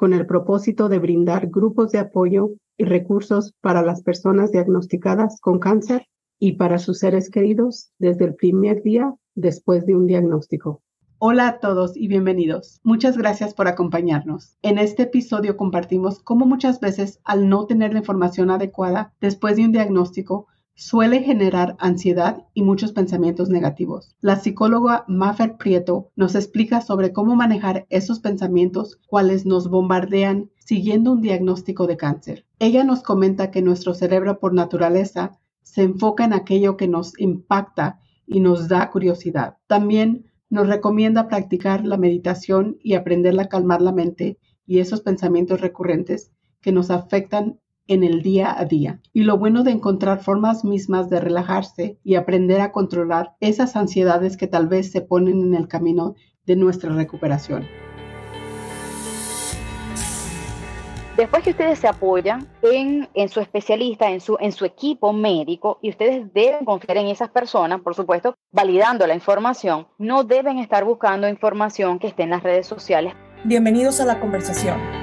con el propósito de brindar grupos de apoyo y recursos para las personas diagnosticadas con cáncer y para sus seres queridos desde el primer día después de un diagnóstico. Hola a todos y bienvenidos. Muchas gracias por acompañarnos. En este episodio compartimos cómo muchas veces al no tener la información adecuada después de un diagnóstico, suele generar ansiedad y muchos pensamientos negativos. La psicóloga Maffer Prieto nos explica sobre cómo manejar esos pensamientos cuales nos bombardean siguiendo un diagnóstico de cáncer. Ella nos comenta que nuestro cerebro por naturaleza se enfoca en aquello que nos impacta y nos da curiosidad. También nos recomienda practicar la meditación y aprender a calmar la mente y esos pensamientos recurrentes que nos afectan en el día a día. Y lo bueno de encontrar formas mismas de relajarse y aprender a controlar esas ansiedades que tal vez se ponen en el camino de nuestra recuperación. Después que ustedes se apoyan en, en, su especialista, en su, en su equipo médico, y ustedes deben confiar en esas personas, por supuesto, validando la información, no deben estar buscando información que esté en las redes sociales. Bienvenidos a la conversación.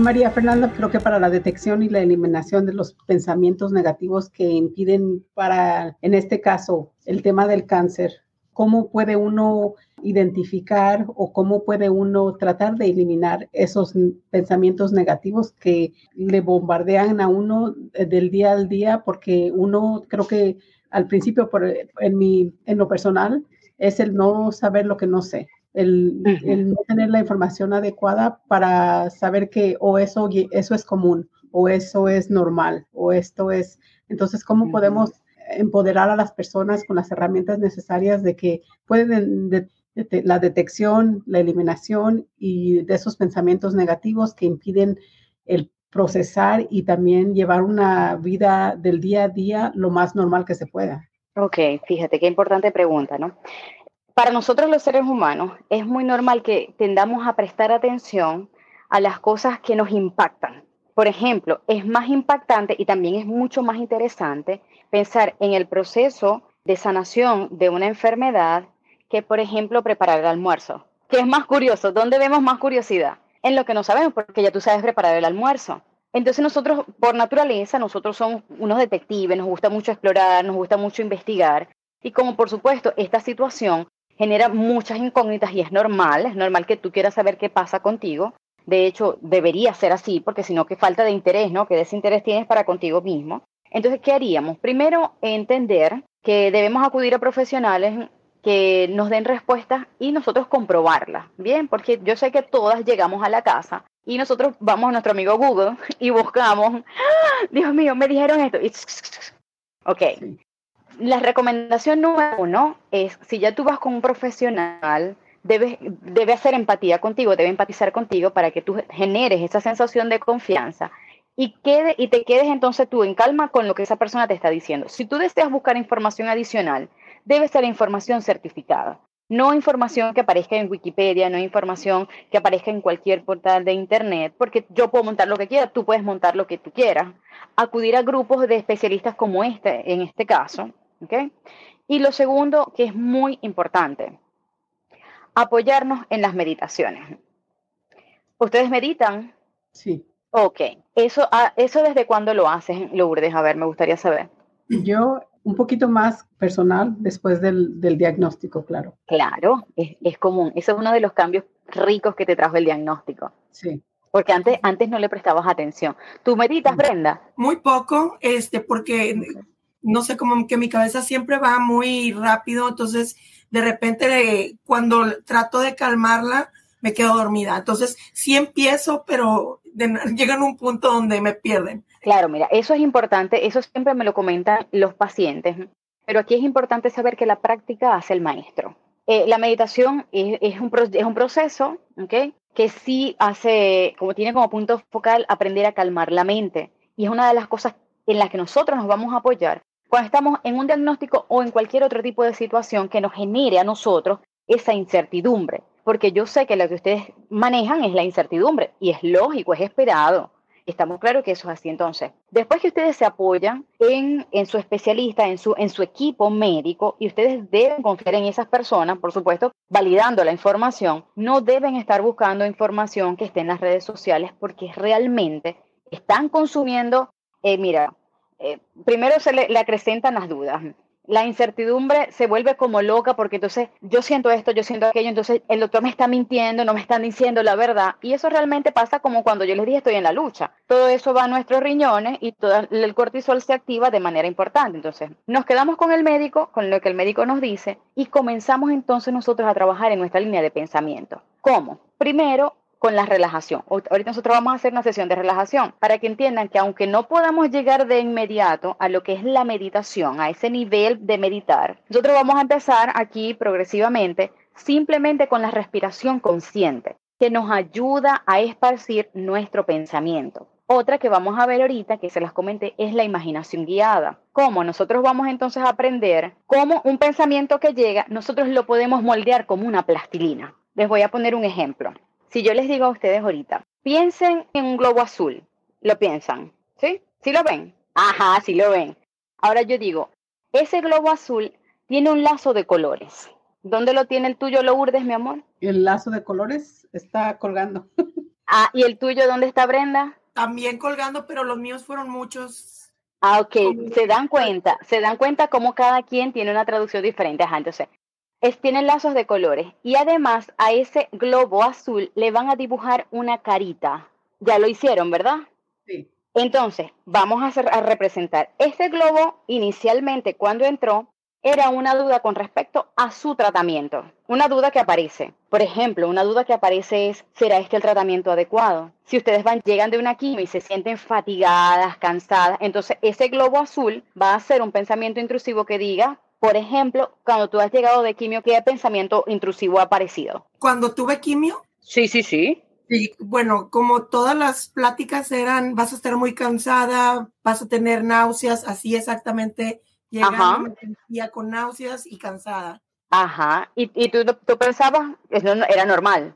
María Fernanda, creo que para la detección y la eliminación de los pensamientos negativos que impiden para, en este caso, el tema del cáncer, ¿cómo puede uno identificar o cómo puede uno tratar de eliminar esos pensamientos negativos que le bombardean a uno del día al día? Porque uno, creo que al principio, por, en, mi, en lo personal, es el no saber lo que no sé el, no tener la información adecuada para saber que o eso, eso es común o eso es normal o esto es. Entonces, ¿cómo podemos empoderar a las personas con las herramientas necesarias de que pueden la detección, la eliminación y de esos pensamientos negativos que impiden el procesar y también llevar una vida del día a día lo más normal que se pueda. Ok, fíjate qué importante pregunta, ¿no? Para nosotros los seres humanos es muy normal que tendamos a prestar atención a las cosas que nos impactan. Por ejemplo, es más impactante y también es mucho más interesante pensar en el proceso de sanación de una enfermedad que, por ejemplo, preparar el almuerzo. ¿Qué es más curioso? ¿Dónde vemos más curiosidad? En lo que no sabemos, porque ya tú sabes preparar el almuerzo. Entonces nosotros, por naturaleza, nosotros somos unos detectives, nos gusta mucho explorar, nos gusta mucho investigar. Y como por supuesto esta situación genera muchas incógnitas y es normal, es normal que tú quieras saber qué pasa contigo. De hecho, debería ser así, porque si no, qué falta de interés, ¿no? ¿Qué desinterés tienes para contigo mismo? Entonces, ¿qué haríamos? Primero, entender que debemos acudir a profesionales que nos den respuestas y nosotros comprobarlas, ¿bien? Porque yo sé que todas llegamos a la casa y nosotros vamos a nuestro amigo Google y buscamos, ¡Ah! Dios mío, me dijeron esto. Ok, la recomendación número uno es, si ya tú vas con un profesional, debe, debe hacer empatía contigo, debe empatizar contigo para que tú generes esa sensación de confianza y, quede, y te quedes entonces tú en calma con lo que esa persona te está diciendo. Si tú deseas buscar información adicional, debe ser información certificada. No información que aparezca en Wikipedia, no información que aparezca en cualquier portal de Internet, porque yo puedo montar lo que quiera, tú puedes montar lo que tú quieras. Acudir a grupos de especialistas como este, en este caso, y lo segundo, que es muy importante, apoyarnos en las meditaciones. ¿Ustedes meditan? Sí. Ok. ¿Eso, ah, eso desde cuándo lo haces, Lourdes? A ver, me gustaría saber. Yo un poquito más personal después del, diagnóstico, claro. Claro, es, es, común. Eso es uno de los cambios ricos que te trajo el diagnóstico. Sí. Porque antes, antes no le prestabas atención. ¿Tú meditas, Brenda? Muy poco, este, porque no sé, como que mi cabeza siempre va muy rápido, entonces de repente cuando trato de calmarla, me quedo dormida. Entonces sí empiezo, pero llegan a un punto donde me pierden. Claro, mira, eso es importante, eso siempre me lo comentan los pacientes, pero aquí es importante saber que la práctica hace el maestro. Eh, la meditación es, un, es un proceso, ¿ok? que sí hace, como tiene como punto focal, aprender a calmar la mente. Y es una de las cosas en las que nosotros nos vamos a apoyar cuando estamos en un diagnóstico o en cualquier otro tipo de situación que nos genere a nosotros esa incertidumbre. Porque yo sé que lo que ustedes manejan es la incertidumbre y es lógico, es esperado. Estamos claros que eso es así. Entonces, después que ustedes se apoyan en, en, su especialista, en su, en su equipo médico, y ustedes deben confiar en esas personas, por supuesto, validando la información, no deben estar buscando información que esté en las redes sociales porque realmente están consumiendo, eh, mira, eh, primero se le, acrecentan las dudas. La incertidumbre se vuelve como loca porque entonces yo siento esto, yo siento aquello, entonces el doctor me está mintiendo, no me están diciendo la verdad. Y eso realmente pasa como cuando yo les dije estoy en la lucha. Todo eso va a nuestros riñones y todo el cortisol se activa de manera importante. Entonces nos quedamos con el médico, con lo que el médico nos dice y comenzamos entonces nosotros a trabajar en nuestra línea de pensamiento. ¿Cómo? Primero, con la relajación. Ahorita nosotros vamos a hacer una sesión de relajación para que entiendan que aunque no podamos llegar de inmediato a lo que es la meditación, a ese nivel de meditar, nosotros vamos a empezar aquí progresivamente simplemente con la respiración consciente, que nos ayuda a esparcir nuestro pensamiento. Otra que vamos a ver ahorita, que se las comenté, es la imaginación guiada. ¿Cómo? Nosotros vamos entonces a aprender cómo un pensamiento que llega, nosotros lo podemos moldear como una plastilina. Les voy a poner un ejemplo. Si yo les digo a ustedes ahorita, piensen en un globo azul, ¿lo piensan? ¿Sí? ¿Sí lo ven? Ajá, sí lo ven. Ahora yo digo, ese globo azul tiene un lazo de colores. ¿Dónde lo tiene el tuyo, Lourdes, mi amor? El lazo de colores está colgando. ah, ¿y el tuyo dónde está, Brenda? También colgando, pero los míos fueron muchos. Ah, ok. Se dan cuenta, se dan cuenta cómo cada quien tiene una traducción diferente. Ajá, entonces, es, tienen lazos de colores y además a ese globo azul le van a dibujar una carita. Ya lo hicieron, ¿verdad? Sí. Entonces, vamos a, hacer, a representar. Ese globo inicialmente cuando entró era una duda con respecto a su tratamiento. Una duda que aparece. Por ejemplo, una duda que aparece es, ¿será este el tratamiento adecuado? Si ustedes van, llegan de una quimio y se sienten fatigadas, cansadas, entonces ese globo azul va a ser un pensamiento intrusivo que diga, por ejemplo, cuando tú has llegado de quimio, ¿qué pensamiento intrusivo ha aparecido? Cuando tuve quimio. Sí, sí, sí. Y bueno, como todas las pláticas eran, vas a estar muy cansada, vas a tener náuseas, así exactamente llegando me con náuseas y cansada. Ajá, y, y tú, tú pensabas, eso era normal.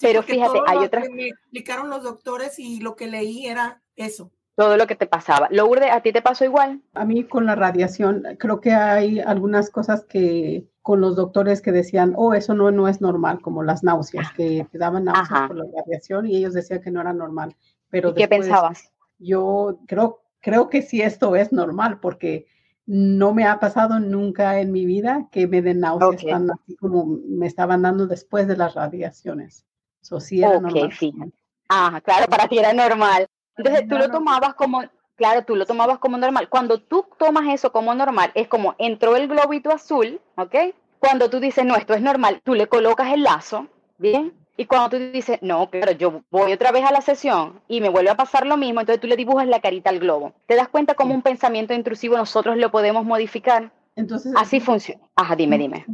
Pero fíjate, hay otras... Me explicaron los doctores y lo que leí era eso todo lo que te pasaba. Lourdes, ¿a ti te pasó igual? A mí con la radiación, creo que hay algunas cosas que con los doctores que decían, oh, eso no, no es normal, como las náuseas, que te daban náuseas por la radiación y ellos decían que no era normal. Pero ¿Qué pensabas? Yo creo, creo que sí esto es normal porque no me ha pasado nunca en mi vida que me den náuseas tan así como me estaban dando después de las radiaciones. Eso sí era normal. Ah, claro, para ti era normal. Entonces tú lo tomabas como, claro, tú lo tomabas como normal. Cuando tú tomas eso como normal, es como entró el globito azul, ¿ok? Cuando tú dices, no, esto es normal, tú le colocas el lazo, ¿bien? Y cuando tú dices, no, pero yo voy otra vez a la sesión y me vuelve a pasar lo mismo, entonces tú le dibujas la carita al globo. ¿Te das cuenta cómo un pensamiento intrusivo nosotros lo podemos modificar? Entonces, así funciona. Ajá, dime, dime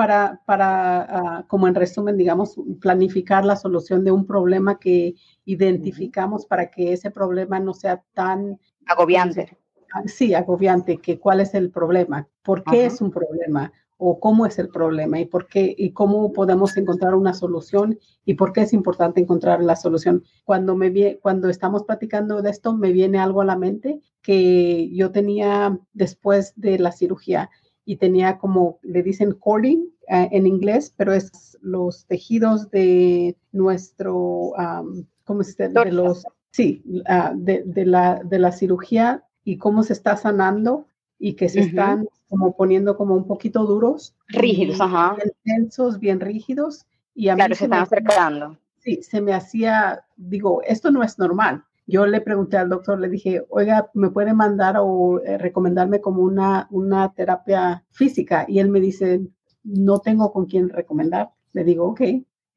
para, para ah, como en resumen, digamos, planificar la solución de un problema que identificamos para que ese problema no sea tan agobiante. Ah, sí, agobiante, que cuál es el problema, por qué es un problema o cómo es el problema y por qué y cómo podemos encontrar una solución y por qué es importante encontrar la solución. Cuando me cuando estamos platicando de esto me viene algo a la mente que yo tenía después de la cirugía y tenía como, le dicen cording eh, en inglés, pero es los tejidos de nuestro, um, ¿cómo se dice? De los, sí, ah, de, de, la, de la cirugía y cómo se está sanando y que se están como poniendo como un poquito duros. Rígidos, ajá. Bien tensos, bien rígidos. Y a claro, se, están acercando. Sí, se me hacía, digo, esto no es normal yo le pregunté al doctor, le dije, oiga, ¿me puede mandar o eh, recomendarme como una, una terapia física? Y él me dice, no tengo con quién recomendar. Le digo, ok,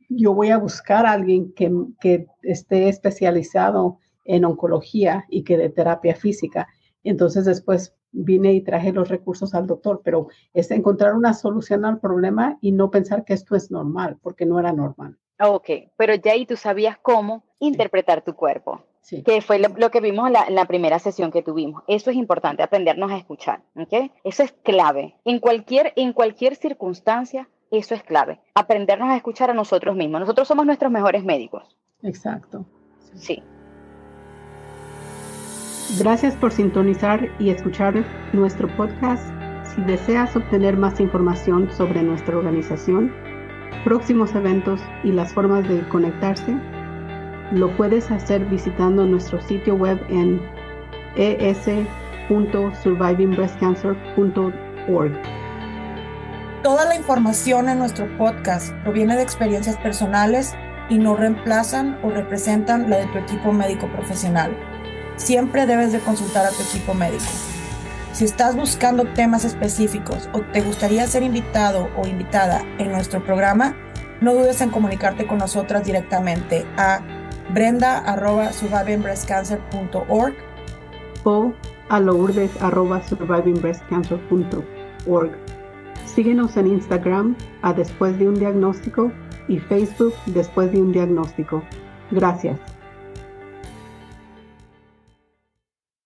yo voy a buscar a alguien que, que esté especializado en oncología y que de terapia física. Entonces después vine y traje los recursos al doctor, pero es encontrar una solución al problema y no pensar que esto es normal, porque no era normal. Ok, pero ya ahí tú sabías cómo interpretar tu cuerpo. Que fue lo, que vimos en la, primera sesión que tuvimos. Eso es importante, aprendernos a escuchar. ¿okay? Eso es clave. En cualquier, en cualquier circunstancia, eso es clave. Aprendernos a escuchar a nosotros mismos. Nosotros somos nuestros mejores médicos. Exacto. Sí. Gracias por sintonizar y escuchar nuestro podcast. Si deseas obtener más información sobre nuestra organización, próximos eventos y las formas de conectarse, lo puedes hacer visitando nuestro sitio web en es.survivingbreastcancer.org. Toda la información en nuestro podcast proviene de experiencias personales y no reemplazan o representan la de tu equipo médico profesional. Siempre debes de consultar a tu equipo médico. Si estás buscando temas específicos o te gustaría ser invitado o invitada en nuestro programa, no dudes en comunicarte con nosotras directamente a brenda.survivingbreastcancer.org o a lourdes.survivingbreastcancer.org. Síguenos en Instagram a Después de un Diagnóstico y Facebook Después de un Diagnóstico. Gracias.